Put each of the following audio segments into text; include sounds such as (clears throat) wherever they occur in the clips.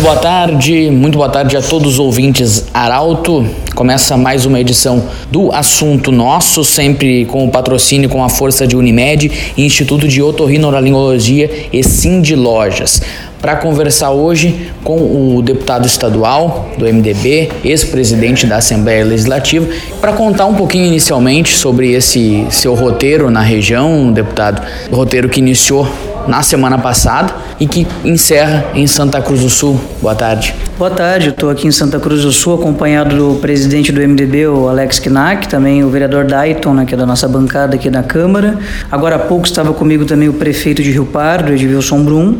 boa tarde, muito boa tarde a todos os ouvintes Arauto. Começa mais uma edição do Assunto Nosso, sempre com o patrocínio com a força de Unimed, Instituto de Otorrinolaringologia e Cindy Lojas. Para conversar hoje com o deputado estadual do MDB, ex-presidente da Assembleia Legislativa, para contar um pouquinho inicialmente sobre esse seu roteiro na região, deputado, roteiro que iniciou na semana passada e que encerra em Santa Cruz do Sul. Boa tarde. Boa tarde, estou aqui em Santa Cruz do Sul acompanhado do presidente do MDB, o Alex Knack, também o vereador Dayton, né, que é da nossa bancada aqui na Câmara. Agora há pouco estava comigo também o prefeito de Rio Pardo, Edilson Brum.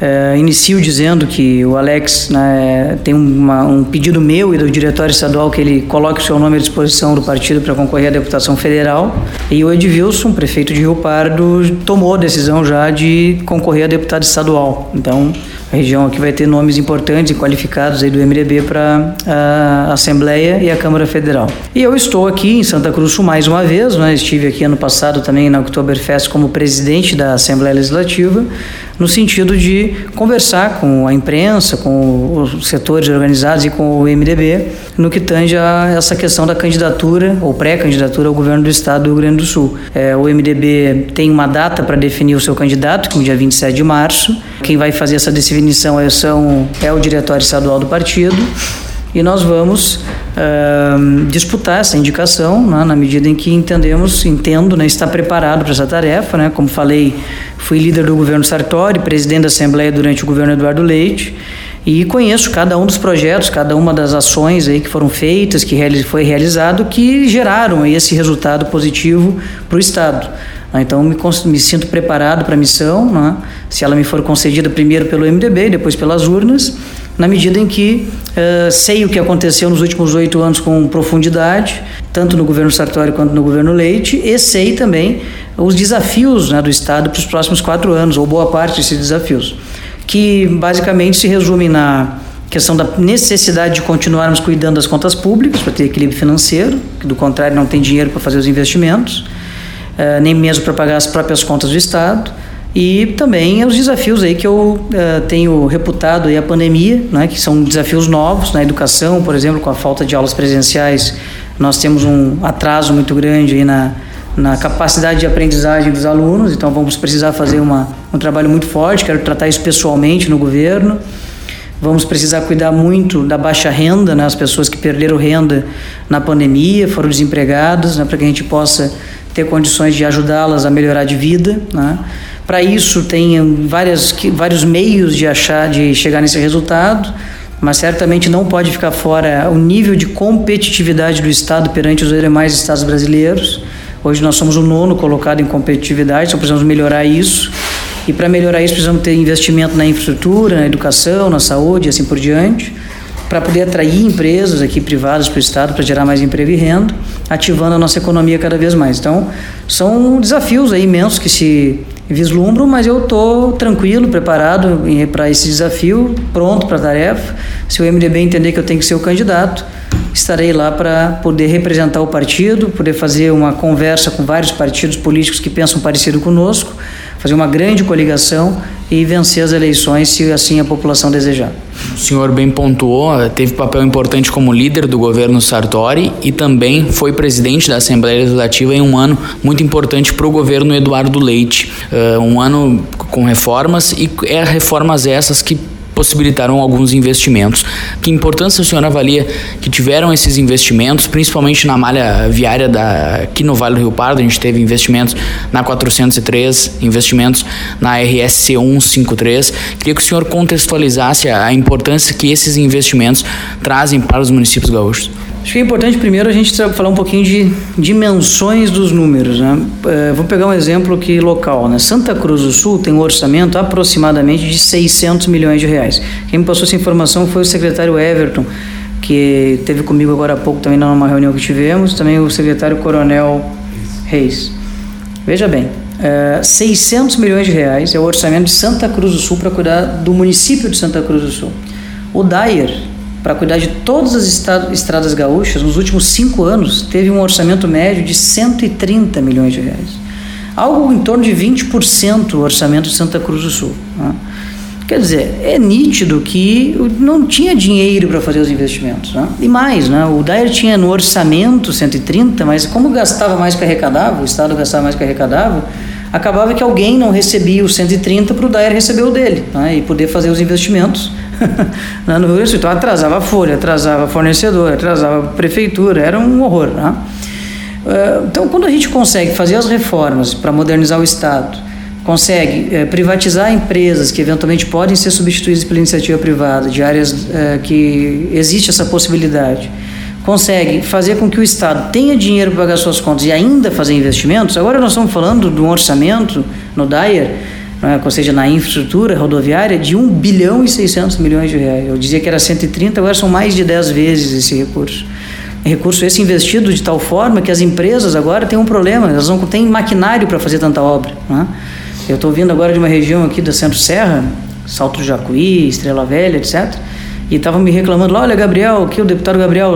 É, inicio dizendo que o Alex né, tem uma, um pedido meu e do diretório estadual que ele coloque o seu nome à disposição do partido para concorrer à deputação federal. E o Edvilson, prefeito de Rio Pardo, tomou a decisão já de concorrer a deputado estadual. Então, a região aqui vai ter nomes importantes e qualificados aí do MDB para a Assembleia e a Câmara Federal. E eu estou aqui em Santa Cruz mais uma vez, né? estive aqui ano passado também na Oktoberfest como presidente da Assembleia Legislativa, no sentido de conversar com a imprensa, com os setores organizados e com o MDB no que tange a essa questão da candidatura ou pré-candidatura ao governo do estado do Rio Grande do Sul. É, o MDB tem uma data para definir o seu candidato, que é o dia 27 de março. Quem vai fazer essa definição é, são, é o diretório estadual do partido e nós vamos uh, disputar essa indicação né, na medida em que entendemos, entendo, né, estar preparado para essa tarefa. Né, como falei, fui líder do governo Sartori, presidente da Assembleia durante o governo Eduardo Leite e conheço cada um dos projetos, cada uma das ações aí que foram feitas, que foi realizado, que geraram esse resultado positivo para o Estado. Ah, então, me, me sinto preparado para a missão, né? se ela me for concedida primeiro pelo MDB, depois pelas urnas, na medida em que uh, sei o que aconteceu nos últimos oito anos com profundidade, tanto no governo Sartori quanto no governo Leite, e sei também os desafios né, do Estado para os próximos quatro anos, ou boa parte desses desafios, que basicamente se resumem na questão da necessidade de continuarmos cuidando das contas públicas para ter equilíbrio financeiro, que do contrário não tem dinheiro para fazer os investimentos eh, nem mesmo para pagar as próprias contas do Estado. E também os desafios aí que eu uh, tenho reputado aí a pandemia, né, que são desafios novos na educação, por exemplo, com a falta de aulas presenciais, nós temos um atraso muito grande aí na, na capacidade de aprendizagem dos alunos, então vamos precisar fazer uma, um trabalho muito forte, quero tratar isso pessoalmente no governo. Vamos precisar cuidar muito da baixa renda, né, as pessoas que perderam renda na pandemia, foram desempregadas, né, para que a gente possa ter condições de ajudá-las a melhorar de vida. Né? Para isso tem várias, vários meios de achar, de chegar nesse resultado, mas certamente não pode ficar fora o nível de competitividade do Estado perante os demais estados brasileiros. Hoje nós somos o nono colocado em competitividade, então precisamos melhorar isso. E para melhorar isso precisamos ter investimento na infraestrutura, na educação, na saúde e assim por diante para poder atrair empresas aqui privadas para o Estado, para gerar mais emprego e renda, ativando a nossa economia cada vez mais. Então, são desafios imensos que se vislumbram, mas eu estou tranquilo, preparado para esse desafio, pronto para a tarefa. Se o MDB entender que eu tenho que ser o candidato, estarei lá para poder representar o partido, poder fazer uma conversa com vários partidos políticos que pensam parecido conosco, fazer uma grande coligação e vencer as eleições se assim a população desejar. O senhor bem pontuou, teve papel importante como líder do governo Sartori e também foi presidente da Assembleia Legislativa em um ano muito importante para o governo Eduardo Leite. Uh, um ano com reformas e é reformas essas que possibilitaram alguns investimentos. Que importância o senhor avalia que tiveram esses investimentos, principalmente na malha viária da, aqui no Vale do Rio Pardo? A gente teve investimentos na 403, investimentos na RSC 153. Queria que o senhor contextualizasse a, a importância que esses investimentos trazem para os municípios gaúchos. Acho que é importante primeiro a gente falar um pouquinho de dimensões dos números. Né? É, vou pegar um exemplo aqui local. Né? Santa Cruz do Sul tem um orçamento aproximadamente de 600 milhões de reais. Quem me passou essa informação foi o secretário Everton, que teve comigo agora há pouco também numa reunião que tivemos, também o secretário Coronel Reis. Veja bem, é, 600 milhões de reais é o orçamento de Santa Cruz do Sul para cuidar do município de Santa Cruz do Sul. O Dyer, para cuidar de todas as estradas gaúchas, nos últimos cinco anos, teve um orçamento médio de 130 milhões de reais. Algo em torno de 20% do orçamento de Santa Cruz do Sul. Né? Quer dizer, é nítido que não tinha dinheiro para fazer os investimentos. Né? E mais, né? o Dyer tinha no orçamento 130, mas como gastava mais que arrecadava, o Estado gastava mais que arrecadava, acabava que alguém não recebia os 130 para o Dyer receber o dele né? e poder fazer os investimentos (laughs) no Rio Grande do Sul. Então atrasava a folha, atrasava fornecedor, atrasava a prefeitura, era um horror. Né? Eh, então, quando a gente consegue fazer as reformas para modernizar o Estado, consegue é, privatizar empresas que eventualmente podem ser substituídas pela iniciativa privada, de áreas é, que existe essa possibilidade, consegue fazer com que o Estado tenha dinheiro para pagar suas contas e ainda fazer investimentos. Agora nós estamos falando de um orçamento no DAIR, né, ou seja, na infraestrutura rodoviária, de 1 bilhão e 600 milhões de reais. Eu dizia que era 130, agora são mais de 10 vezes esse recurso recurso esse investido de tal forma que as empresas agora têm um problema, elas não têm maquinário para fazer tanta obra. Né? Eu estou vindo agora de uma região aqui da Centro-Serra, Salto do Jacuí, Estrela Velha, etc. E estavam me reclamando olha, Gabriel, aqui o deputado Gabriel,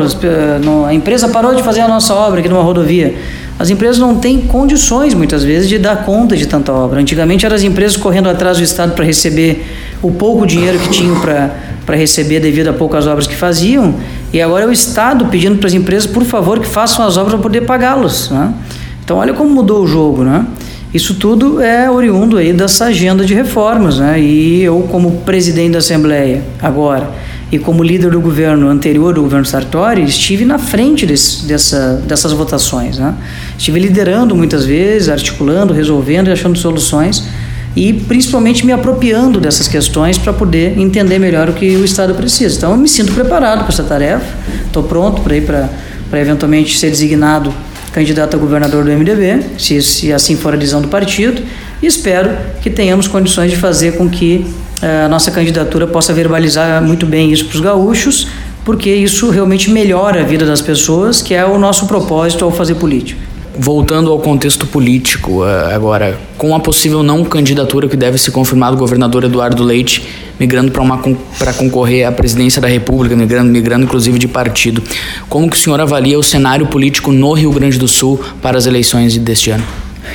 a empresa parou de fazer a nossa obra aqui numa rodovia. As empresas não têm condições, muitas vezes, de dar conta de tanta obra. Antigamente eram as empresas correndo atrás do Estado para receber o pouco dinheiro que tinham para receber devido a poucas obras que faziam, e agora é o Estado pedindo para as empresas, por favor, que façam as obras para poder pagá-las. Né? Então, olha como mudou o jogo. Né? Isso tudo é oriundo aí dessa agenda de reformas, né? E eu, como presidente da Assembleia, agora, e como líder do governo anterior, do governo Sartori, estive na frente desse, dessa, dessas votações, né? Estive liderando muitas vezes, articulando, resolvendo e achando soluções e principalmente me apropriando dessas questões para poder entender melhor o que o Estado precisa. Então, eu me sinto preparado para essa tarefa, estou pronto para ir para eventualmente ser designado candidato a governador do MDB, se, se assim for a decisão do partido, e espero que tenhamos condições de fazer com que a nossa candidatura possa verbalizar muito bem isso para os gaúchos, porque isso realmente melhora a vida das pessoas, que é o nosso propósito ao fazer política. Voltando ao contexto político, eh, agora, com a possível não candidatura que deve se confirmar do governador Eduardo Leite, migrando para concorrer à presidência da República, migrando, migrando inclusive de partido, como que o senhor avalia o cenário político no Rio Grande do Sul para as eleições deste ano?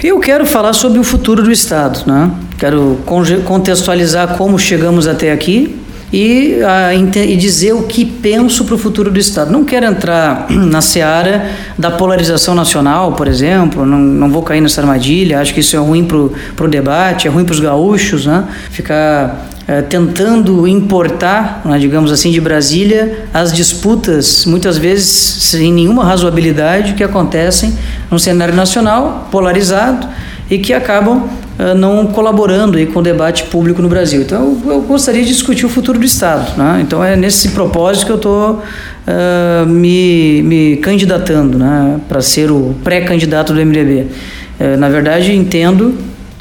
Eu quero falar sobre o futuro do Estado, né? Quero contextualizar como chegamos até aqui, e, a, e dizer o que penso para o futuro do Estado. Não quero entrar (clears throat) na seara da polarização nacional, por exemplo, não, não vou cair nessa armadilha, acho que isso é ruim para o debate, é ruim para os gaúchos, né? ficar é, tentando importar, né, digamos assim, de Brasília as disputas, muitas vezes sem nenhuma razoabilidade, que acontecem no cenário nacional, polarizado, e que acabam uh, não colaborando aí com o debate público no Brasil. Então, eu, eu gostaria de discutir o futuro do Estado. Né? Então, é nesse propósito que eu estou uh, me, me candidatando né, para ser o pré-candidato do MDB. Uh, eh, na verdade, entendo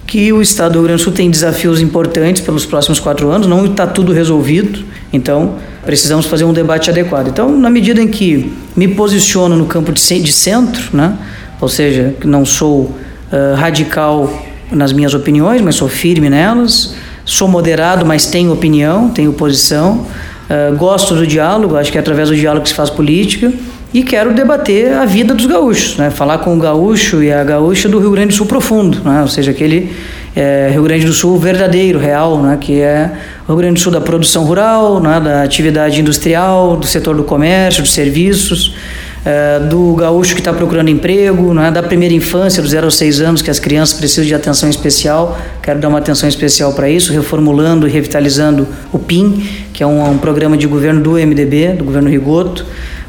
que o Estado do Rio Grande do Sul tem desafios importantes pelos próximos quatro anos, não está tudo resolvido, então precisamos fazer um debate adequado. Então, na medida em que me posiciono no campo de centro, né, ou seja, não sou uh, radical nas minhas opiniões, mas sou firme nelas. Sou moderado, mas tenho opinião, tenho posição. Uh, gosto do diálogo, acho que é através do diálogo que se faz política. E quero debater a vida dos gaúchos, né? falar com o gaúcho e a gaúcha do Rio Grande do Sul profundo, né? ou seja, aquele é, Rio Grande do Sul verdadeiro, real, né? que é o Rio Grande do Sul da produção rural, né? da atividade industrial, do setor do comércio, dos serviços é, do gaúcho que está procurando emprego, é? da primeira infância, dos 0 aos 6 anos, que as crianças precisam de atenção especial. Quero dar uma atenção especial para isso, reformulando e revitalizando o PIN, que é um, um, programa de governo do MDB, do governo Rigoto.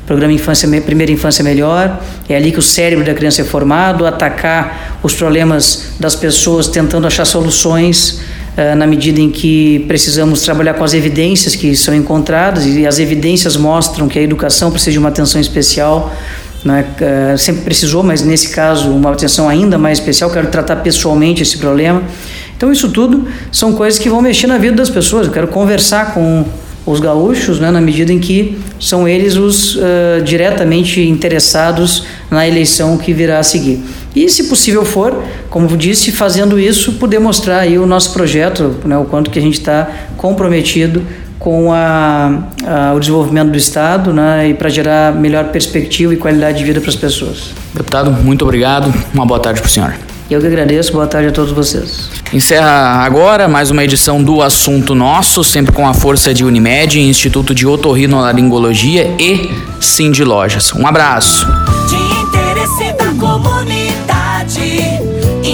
Programa Infância, Primeira Infância Melhor, é ali que o cérebro da criança é formado, atacar os problemas das pessoas, tentando achar soluções na medida em que precisamos trabalhar com as evidências que são encontradas e as evidências mostram que a educação precisa de uma atenção especial. Né? Uh, sempre precisou, mas nesse caso uma atenção ainda mais especial. Quero tratar pessoalmente esse problema. Então isso tudo são coisas que vão mexer na vida das pessoas. Eu quero conversar com os gaúchos, né, na medida em que são eles os uh, diretamente interessados na eleição que virá a seguir. E, se possível for, como disse, fazendo isso, poder mostrar aí o nosso projeto, né, o quanto que a gente está comprometido com a, a, o desenvolvimento do Estado né, e para gerar melhor perspectiva e qualidade de vida para as pessoas. Deputado, muito obrigado. Uma boa tarde para o senhor. Eu que agradeço, boa tarde a todos vocês. Encerra agora mais uma edição do Assunto Nosso, sempre com a força de Unimed, Instituto de Otorrinolaringologia e Cindy Lojas. Um abraço.